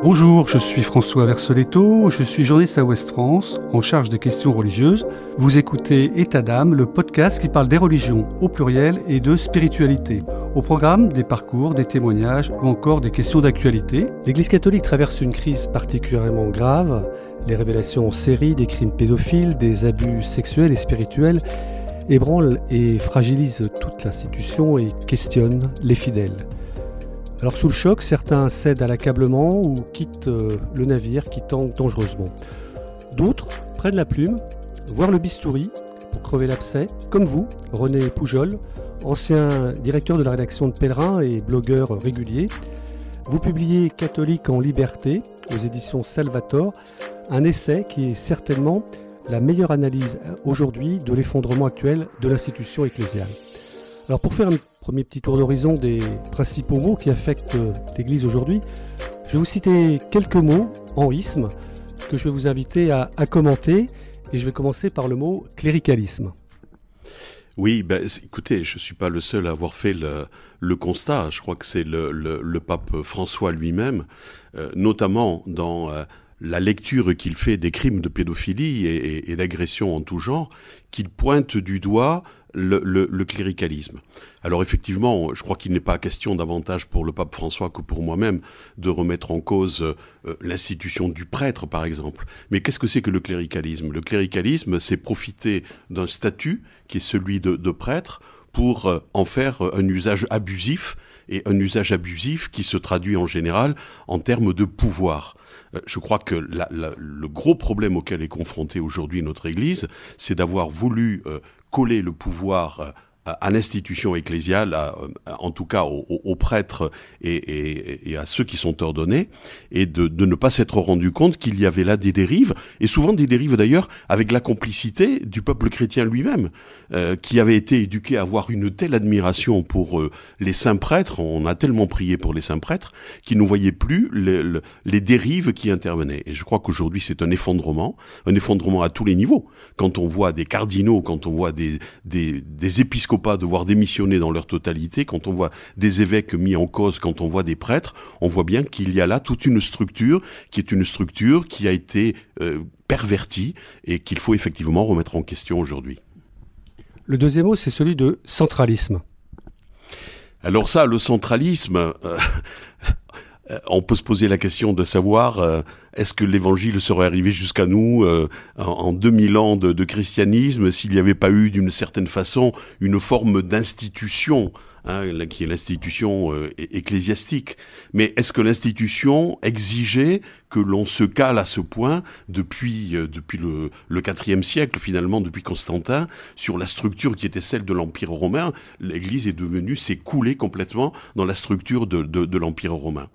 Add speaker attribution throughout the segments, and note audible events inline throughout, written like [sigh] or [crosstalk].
Speaker 1: Bonjour, je suis François Versoletto, je suis journaliste à Ouest France, en charge des questions religieuses. Vous écoutez État d'âme, le podcast qui parle des religions au pluriel et de spiritualité. Au programme, des parcours, des témoignages ou encore des questions d'actualité. L'Église catholique traverse une crise particulièrement grave. Les révélations en série des crimes pédophiles, des abus sexuels et spirituels ébranlent et fragilisent toute l'institution et questionnent les fidèles. Alors sous le choc, certains cèdent à l'accablement ou quittent euh, le navire qui tangue dangereusement. D'autres prennent la plume, voire le bistouri pour crever l'abcès, comme vous, René Poujol, ancien directeur de la rédaction de Pèlerin et blogueur régulier. Vous publiez Catholique en liberté aux éditions Salvator, un essai qui est certainement la meilleure analyse aujourd'hui de l'effondrement actuel de l'institution ecclésiale. Alors pour faire un premier petit tour d'horizon des principaux mots qui affectent l'Église aujourd'hui, je vais vous citer quelques mots en isme que je vais vous inviter à, commenter et je vais commencer par le mot cléricalisme.
Speaker 2: Oui, ben, écoutez, je ne suis pas le seul à avoir fait le, constat. Je crois que c'est le, pape François lui-même, euh, notamment dans euh, la lecture qu'il fait des crimes de pédophilie et d'agression en tout genre, qu'il pointe du doigt le, cléricalisme. Alors effectivement, je crois qu'il n'est pas question davantage pour le pape François que pour moi-même de remettre en cause euh, l'institution du prêtre, par exemple. Mais qu'est-ce que c'est que le cléricalisme? Le cléricalisme, c'est profiter d'un statut qui est celui de, prêtre pour euh, en faire un usage abusif et un usage abusif qui se traduit en général en termes de pouvoir. Euh, je crois que le gros problème auquel est confrontée aujourd'hui notre Église, c'est d'avoir voulu coller le pouvoir euh, à l'institution ecclésiale, en tout cas aux, prêtres et, à ceux qui sont ordonnés, et de, ne pas s'être rendu compte qu'il y avait là des dérives, et souvent des dérives d'ailleurs avec la complicité du peuple chrétien lui-même, euh, qui avait été éduqué à avoir une telle admiration pour euh, les saints prêtres, on a tellement prié pour les saints prêtres, qu'ils ne voyaient plus les, les dérives qui intervenaient. Et je crois qu'aujourd'hui c'est un effondrement, un effondrement à tous les niveaux. Quand on voit des cardinaux, quand on voit des, des, des épiscopaux, pas devoir démissionner dans leur totalité, quand on voit des évêques mis en cause, quand on voit des prêtres, on voit bien qu'il y a là toute une structure qui est une structure qui a été euh, pervertie et qu'il faut effectivement remettre en question aujourd'hui.
Speaker 1: Le deuxième mot, c'est celui de centralisme.
Speaker 2: Alors ça, le centralisme, euh, euh, on peut se poser la question de savoir est-ce que l'évangile serait arrivé jusqu'à nous euh, en 2000 ans de, christianisme s'il n'y avait pas eu d'une certaine façon une forme d'institution hein, qui est l'institution euh, ecclésiastique. Mais est-ce que l'institution exigeait que l'on se cale à ce point depuis euh, depuis le, le siècle finalement depuis Constantin sur la structure qui était celle de l'Empire romain? L'Église est devenue s'est coulée complètement dans la structure de, de l'Empire romain.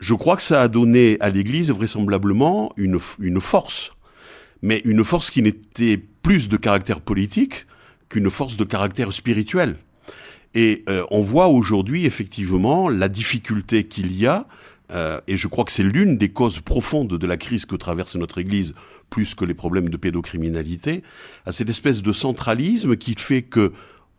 Speaker 2: Je crois que ça a donné à l'Église vraisemblablement une, une force, mais une force qui n'était plus de caractère politique qu'une force de caractère spirituel. Et euh, on voit aujourd'hui effectivement la difficulté qu'il y a, euh, et je crois que c'est l'une des causes profondes de la crise que traverse notre Église, plus que les problèmes de pédocriminalité, à cette espèce de centralisme qui fait que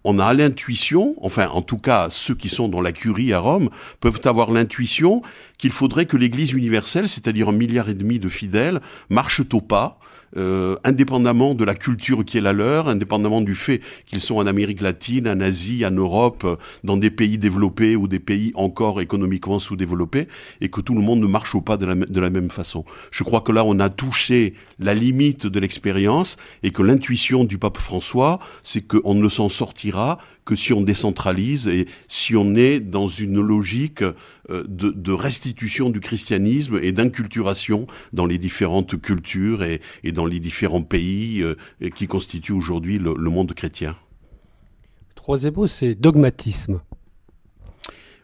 Speaker 2: on a l'intuition, enfin en tout cas ceux qui sont dans la curie à Rome, peuvent avoir l'intuition qu'il faudrait que l'Église universelle, c'est-à-dire un milliard et demi de fidèles, marche au pas, euh, indépendamment de la culture qui est la leur, indépendamment du fait qu'ils sont en Amérique latine, en Asie, en Europe, euh, dans des pays développés ou des pays encore économiquement sous-développés, et que tout le monde ne marche pas de la même façon. Je crois que là, on a touché la limite de l'expérience et que l'intuition du pape François, c'est qu'on ne s'en sortira que si on décentralise et si on est dans une logique euh, de, de restitution du christianisme et d'inculturation dans les différentes cultures et, et, dans les différents pays euh, qui constituent aujourd'hui le, le monde chrétien.
Speaker 1: Troisième mot, c'est dogmatisme.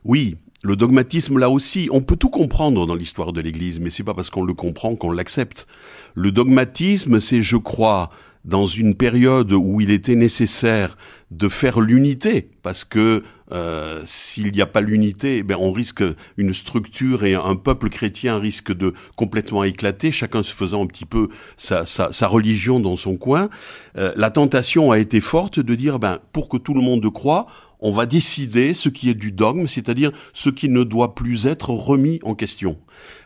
Speaker 2: Oui, le dogmatisme, là aussi, on peut tout comprendre dans l'histoire de l'Église, mais c'est pas parce qu'on le comprend qu'on l'accepte. Le dogmatisme, c'est, je crois, dans une période où il était nécessaire de faire l'unité, parce que euh, s'il n'y a pas l'unité, ben on risque une structure et un peuple chrétien risque de complètement éclater, chacun se faisant un petit peu sa, sa, sa religion dans son coin. Euh, la tentation a été forte de dire, ben pour que tout le monde croit, on va décider ce qui est du dogme, c'est-à-dire ce qui ne doit plus être remis en question.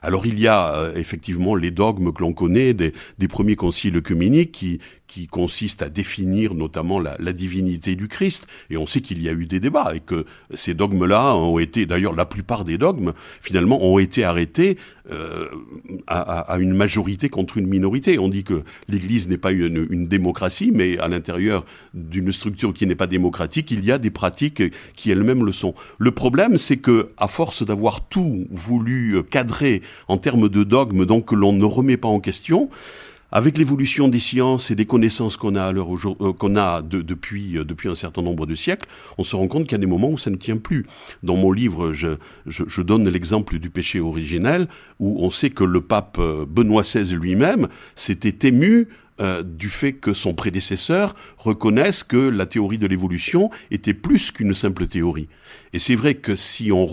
Speaker 2: Alors il y a euh, effectivement les dogmes que l'on connaît des, des premiers conciles œcuméniques qui, qui à définir notamment la, la, divinité du Christ. Et on sait qu'il y a eu des débats et que ces dogmes-là ont été, d'ailleurs la plupart des dogmes, finalement, ont été arrêtés euh, à, à, une majorité contre une minorité. On dit que l'Église n'est pas une, une, démocratie, mais à l'intérieur d'une structure qui n'est pas démocratique, il y a des pratiques qui elles-mêmes le sont. Le problème, c'est que à force d'avoir tout voulu cadrer en termes de dogmes, donc que l'on ne remet pas en question, avec l'évolution des sciences et des connaissances qu'on a euh, qu'on a depuis euh, depuis un certain nombre de siècles, on se rend compte qu'il y a des moments où ça ne tient plus. Dans mon livre, je, je, je donne l'exemple du péché originel, où on sait que le pape euh, Benoît XVI lui-même s'était ému euh, du fait que son prédécesseur reconnaisse que la théorie de l'évolution était plus qu'une simple théorie. Et c'est vrai que si on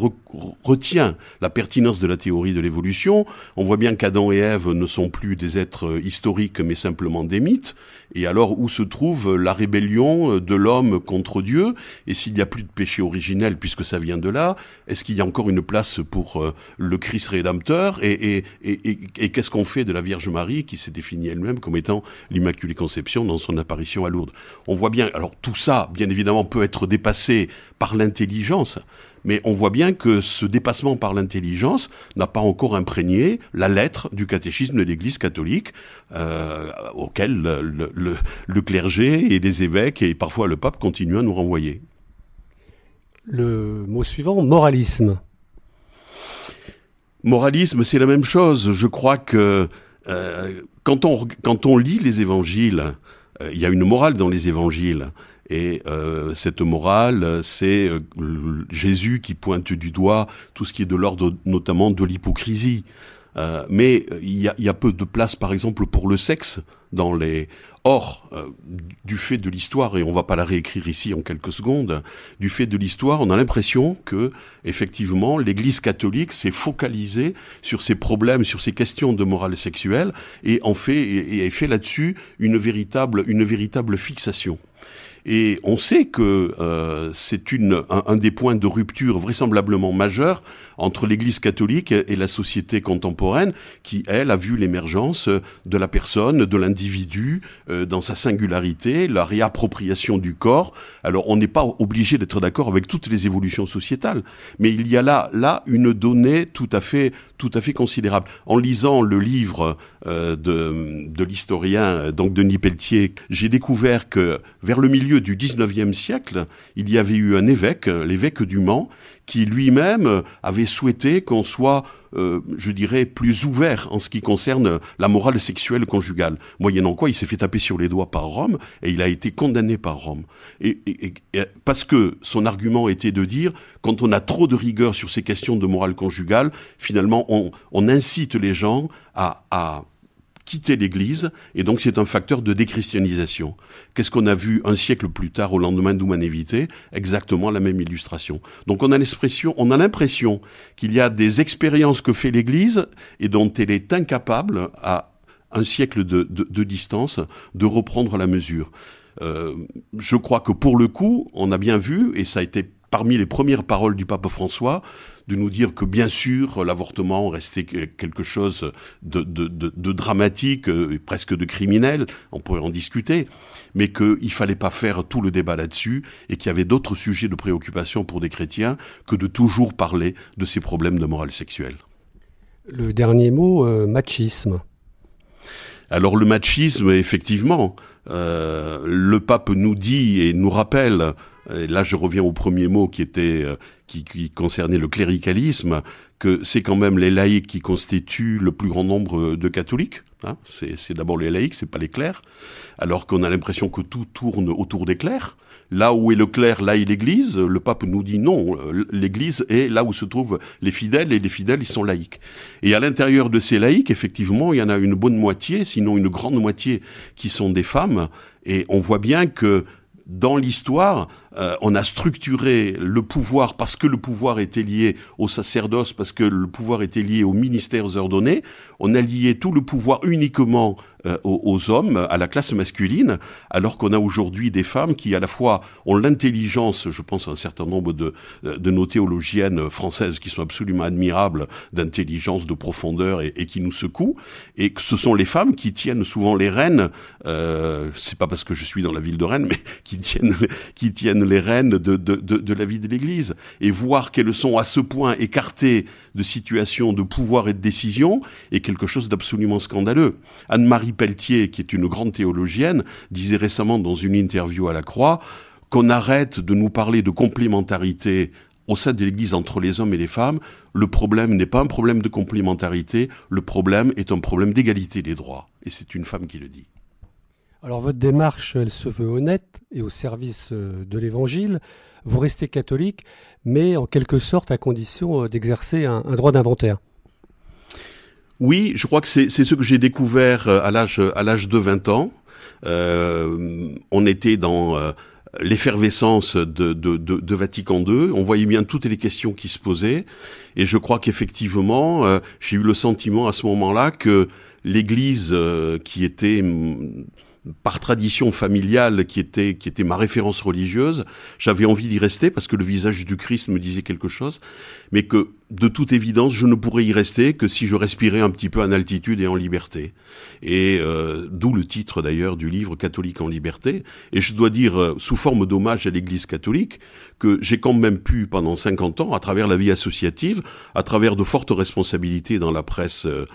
Speaker 2: retient la pertinence de la théorie de l'évolution, on voit bien qu'Adam et Ève ne sont plus des êtres historiques mais simplement des mythes. Et alors où se trouve la rébellion de l'homme contre Dieu? Et s'il n'y a plus de péché originel puisque ça vient de là, est-ce qu'il y a encore une place pour euh, le Christ rédempteur? Et, et, et, et qu'est-ce qu'on fait de la Vierge Marie qui s'est définie elle-même comme étant l'Immaculée Conception dans son apparition à Lourdes. On voit bien, alors tout ça, bien évidemment, peut être dépassé par l'intelligence, mais on voit bien que ce dépassement par l'intelligence n'a pas encore imprégné la lettre du catéchisme de l'Église catholique, euh, auquel le, le, le, clergé et les évêques et parfois le pape continuent à nous renvoyer.
Speaker 1: Le mot suivant, moralisme.
Speaker 2: Moralisme, c'est la même chose. Je crois que euh, quand, on, quand on lit les évangiles, euh, il y a une morale dans les évangiles. Et euh, cette morale, c'est Jésus qui pointe du doigt tout ce qui est de l'ordre notamment de l'hypocrisie. Euh, mais il y, a, y, a, peu de place, par exemple, pour le sexe dans les, Or, euh, du fait de l'histoire, et on va pas la réécrire ici en quelques secondes, du fait de l'histoire, on a l'impression que, effectivement, l'Église catholique s'est focalisée sur ces problèmes, sur ces questions de morale sexuelle, et en fait, et, et fait là-dessus une véritable, une véritable fixation. Et on sait que euh, c'est un, des points de rupture vraisemblablement majeurs entre l'Église catholique et la société contemporaine, qui, elle, a vu l'émergence de la personne, de l'individu, euh, dans sa singularité, la réappropriation du corps. Alors, on n'est pas obligé d'être d'accord avec toutes les évolutions sociétales, mais il y a là, là, une donnée tout à fait, tout à fait considérable. En lisant le livre euh, de, de l'historien, donc Denis Pelletier, j'ai découvert que vers le milieu du 19e siècle, il y avait eu un évêque, l'évêque du Mans, qui lui-même avait souhaité qu'on soit, euh, je dirais, plus ouvert en ce qui concerne la morale sexuelle conjugale. Moyennant quoi, il s'est fait taper sur les doigts par Rome et il a été condamné par Rome. Et, parce que son argument était de dire, quand on a trop de rigueur sur ces questions de morale conjugale, finalement, on, incite les gens à quitter l'Église, et donc c'est un facteur de déchristianisation. Qu'est-ce qu'on a vu un siècle plus tard, au lendemain d'Humanévité Exactement la même illustration. Donc on a l'expression, on a l'impression qu'il y a des expériences que fait l'Église et dont elle est incapable, à un siècle de distance, de reprendre la mesure. Euh, je crois que pour le coup, on a bien vu, et ça a été parmi les premières paroles du pape François, de nous dire que bien sûr l'avortement restait quelque chose de, de, de, de dramatique, euh, presque de criminel, on pourrait en discuter, mais qu'il fallait pas faire tout le débat là-dessus et qu'il y avait d'autres sujets de préoccupation pour des chrétiens que de toujours parler de ces problèmes de morale sexuelle.
Speaker 1: Le dernier mot, euh, machisme.
Speaker 2: Alors le machisme, effectivement, euh, le pape nous dit et nous rappelle là je reviens au premier mot qui était euh, qui, concernait le cléricalisme, que c'est quand même les laïcs qui constituent le plus grand nombre de catholiques. Hein c'est d'abord les laïcs, c'est pas les clercs. Alors qu'on a l'impression que tout tourne autour des clercs. Là où est le clerc, là est l'Église. Le pape nous dit non, l'Église est là où se trouvent les fidèles et les fidèles, ils sont laïcs. Et à l'intérieur de ces laïcs, effectivement, il y en a une bonne moitié, sinon une grande moitié, qui sont des femmes. Et on voit bien que dans l'histoire, euh, on a structuré le pouvoir parce que le pouvoir était lié au sacerdoce, parce que le pouvoir était lié aux ministères ordonnés. On a lié tout le pouvoir uniquement euh, aux, hommes, à la classe masculine, alors qu'on a aujourd'hui des femmes qui à la fois ont l'intelligence, je pense à un certain nombre de, euh, de nos théologiennes françaises qui sont absolument admirables, d'intelligence, de profondeur et, qui nous secouent, et que ce sont les femmes qui tiennent souvent les rênes. Euh, c'est pas parce que je suis dans la ville de Rennes, mais [laughs] qui tiennent qui tiennent les rênes de, de, de, de la vie de l'Église et voir qu'elles sont à ce point écartées de situations de pouvoir et de décision est quelque chose d'absolument scandaleux. Anne-Marie Pelletier, qui est une grande théologienne, disait récemment dans une interview à la Croix qu'on arrête de nous parler de complémentarité au sein de l'Église entre les hommes et les femmes. Le problème n'est pas un problème de complémentarité, le problème est un problème d'égalité des droits. Et c'est une femme qui le dit.
Speaker 1: Alors votre démarche, elle se veut honnête et au service euh, de l'Évangile. Vous restez catholique, mais en quelque sorte à condition euh, d'exercer un, droit d'inventaire.
Speaker 2: Oui, je crois que c'est ce que j'ai découvert euh, à l'âge de 20 ans. on était dans l'effervescence de, Vatican II. On voyait bien toutes les questions qui se posaient. Et je crois qu'effectivement, j'ai eu le sentiment à ce moment-là que l'Église, qui était par tradition familiale qui était qui était ma référence religieuse, j'avais envie d'y rester parce que le visage du Christ me disait quelque chose, mais que de toute évidence, je ne pourrais y rester que si je respirais un petit peu en altitude et en liberté. Et euh, d'où le titre d'ailleurs du livre Catholique en liberté. Et je dois dire, euh, sous forme d'hommage à l'Église catholique, que j'ai quand même pu, pendant 50 ans, à travers la vie associative, à travers de fortes responsabilités dans la presse euh,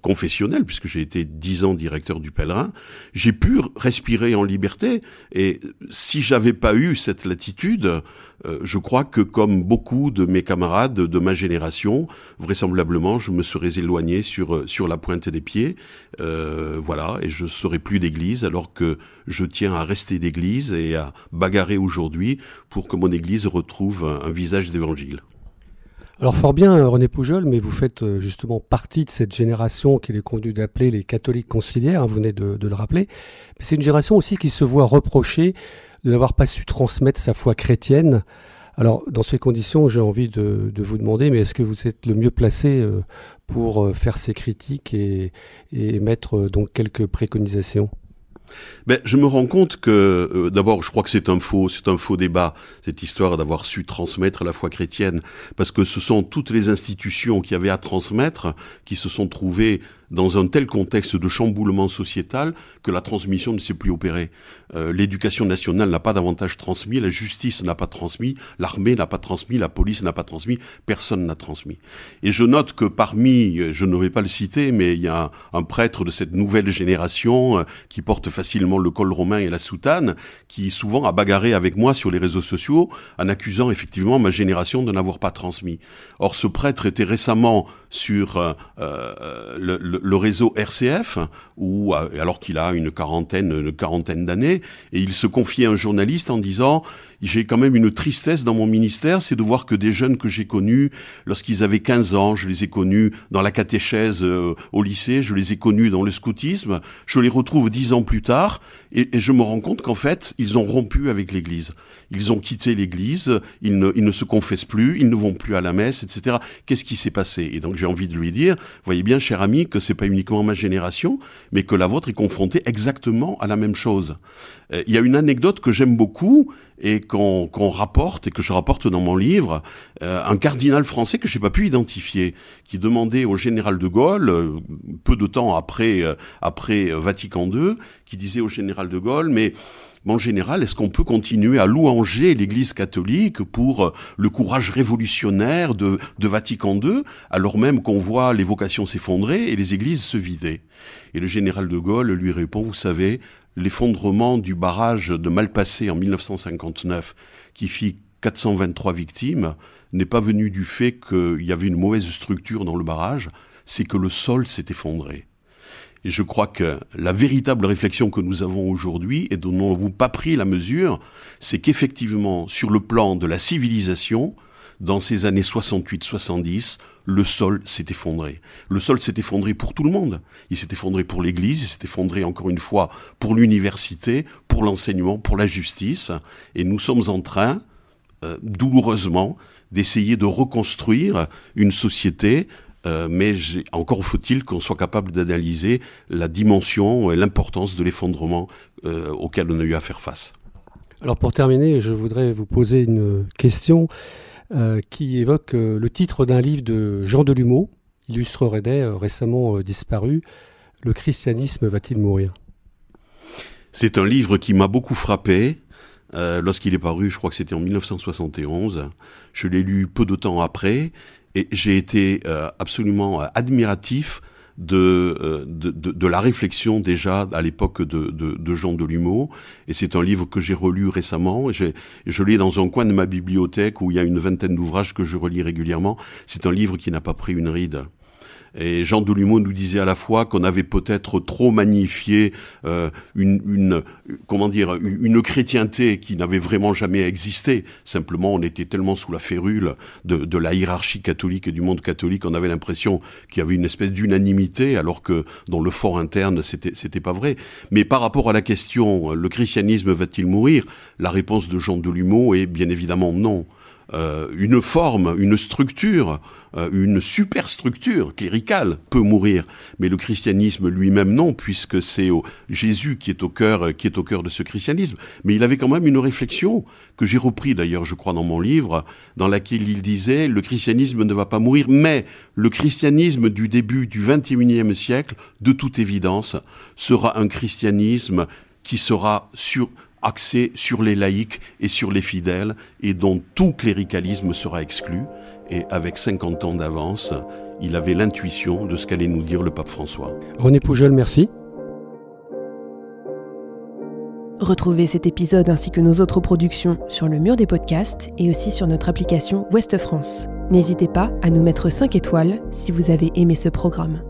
Speaker 2: confessionnelle, puisque j'ai été 10 ans directeur du Pèlerin, j'ai pu respirer en liberté. Et si j'avais pas eu cette latitude, euh, je crois que comme beaucoup de mes camarades de ma génération, vraisemblablement, je me serais éloigné sur euh, sur la pointe des pieds, euh, voilà, et je serais plus d'église, alors que je tiens à rester d'église et à bagarrer aujourd'hui pour que mon église retrouve un, visage d'évangile.
Speaker 1: Alors fort bien, René Poujol, mais vous faites justement partie de cette génération qu'il est convenu d'appeler les catholiques conciliaires, hein, vous venez de, le rappeler. C'est une génération aussi qui se voit reprocher de n'avoir pas su transmettre sa foi chrétienne. Alors, dans ces conditions, j'ai envie de, vous demander, mais est-ce que vous êtes le mieux placé euh, pour euh, faire ces critiques et, et mettre euh, donc quelques préconisations?
Speaker 2: Je me rends compte que d'abord, je crois que c'est un faux, c'est un faux débat cette histoire d'avoir su transmettre la foi chrétienne, parce que ce sont toutes les institutions qui avaient à transmettre qui se sont trouvées dans un tel contexte de chamboulement sociétal que la transmission ne s'est plus opérée. Euh, l'éducation nationale n'a pas davantage transmis, la justice n'a pas transmis, l'armée n'a pas transmis, la police n'a pas transmis, personne n'a transmis. Et je note que parmi, je ne vais pas le citer, mais il y a un, prêtre de cette nouvelle génération euh, qui porte facilement le col romain et la soutane, qui souvent a bagarré avec moi sur les réseaux sociaux en accusant effectivement ma génération de n'avoir pas transmis. Or, ce prêtre était récemment sur euh, euh le, le, réseau RCF, où alors qu'il a une quarantaine, une quarantaine d'années, et il se confiait à un journaliste en disant j'ai quand même une tristesse dans mon ministère, c'est de voir que des jeunes que j'ai connus lorsqu'ils avaient 15 ans, je les ai connus dans la catéchèse euh, au lycée, je les ai connus dans le scoutisme, je les retrouve dix ans plus tard et, et je me rends compte qu'en fait, ils ont rompu avec l'Église. Ils ont quitté l'Église, ils ne, ils ne se confessent plus, ils ne vont plus à la messe, etc. Qu'est-ce qui s'est passé? Et donc j'ai envie de lui dire, voyez bien, cher ami, que c'est pas uniquement ma génération, mais que la vôtre est confrontée exactement à la même chose. Euh, il y a une anecdote que j'aime beaucoup et qu'on rapporte et que je rapporte dans mon livre, euh, un cardinal français que j'ai pas pu identifier, qui demandait au général de Gaulle, euh, peu de temps après après Vatican II, qui disait au général de Gaulle, mais mon général, est-ce qu'on peut continuer à louanger l'Église catholique pour le courage révolutionnaire de, de Vatican II, alors même qu'on voit les vocations s'effondrer et les églises se vider? Et le général de Gaulle lui répond, vous savez, l'effondrement du barrage de Malpassé en 1959, qui fit 423 victimes, n'est pas venu du fait qu'il y avait une mauvaise structure dans le barrage, c'est que le sol s'est effondré. Et je crois que la véritable réflexion que nous avons aujourd'hui, et dont nous n'avons pas pris la mesure, c'est qu'effectivement, sur le plan de la civilisation, dans ces années 68-70, le sol s'est effondré. Le sol s'est effondré pour tout le monde. Il s'est effondré pour l'Église, il s'est effondré encore une fois pour l'université, pour l'enseignement, pour la justice. Et nous sommes en train, euh, douloureusement, d'essayer de reconstruire une société euh, mais encore faut-il qu'on soit capable d'analyser la dimension et l'importance de l'effondrement euh, auquel on a eu à faire face.
Speaker 1: Alors pour terminer, je voudrais vous poser une question euh, qui évoque le titre d'un livre de Jean Delumeau, illustre Redet, récemment disparu. Le christianisme va-t-il mourir?
Speaker 2: C'est un livre qui m'a beaucoup frappé. Lorsqu'il est paru, je crois que c'était en 1971. Je l'ai lu peu de temps après et j'ai été euh, absolument euh, admiratif euh, de, de, de, la réflexion déjà à l'époque de, de, de Jean Delumeau. Et c'est un livre que j'ai relu récemment. Je l'ai dans un coin de ma bibliothèque où il y a une vingtaine d'ouvrages que je relis régulièrement. C'est un livre qui n'a pas pris une ride. Et Jean Delumeau nous disait à la fois qu'on avait peut-être trop magnifié euh, une, une, comment dire, une chrétienté qui n'avait vraiment jamais existé. Simplement, on était tellement sous la férule de, de la hiérarchie catholique et du monde catholique, on avait l'impression qu'il y avait une espèce d'unanimité, alors que dans le fort interne, c'était c'était pas vrai. Mais par rapport à la question, le christianisme va-t-il mourir? La réponse de Jean Delumeau est bien évidemment non. Euh, une forme, une structure, euh, une superstructure cléricale peut mourir, mais le christianisme lui-même non, puisque c'est Jésus qui est au cœur, qui est au cœur de ce christianisme. Mais il avait quand même une réflexion que j'ai repris d'ailleurs, je crois, dans mon livre, dans laquelle il disait le christianisme ne va pas mourir, mais le christianisme du début du XXIe siècle, de toute évidence, sera un christianisme qui sera sur axé sur les laïcs et sur les fidèles et dont tout cléricalisme sera exclu. Et avec 50 ans d'avance, il avait l'intuition de ce qu'allait nous dire le pape François.
Speaker 1: René Poujol, merci.
Speaker 3: Retrouvez cet épisode ainsi que nos autres productions sur le mur des podcasts et aussi sur notre application Ouest France. N'hésitez pas à nous mettre 5 étoiles si vous avez aimé ce programme.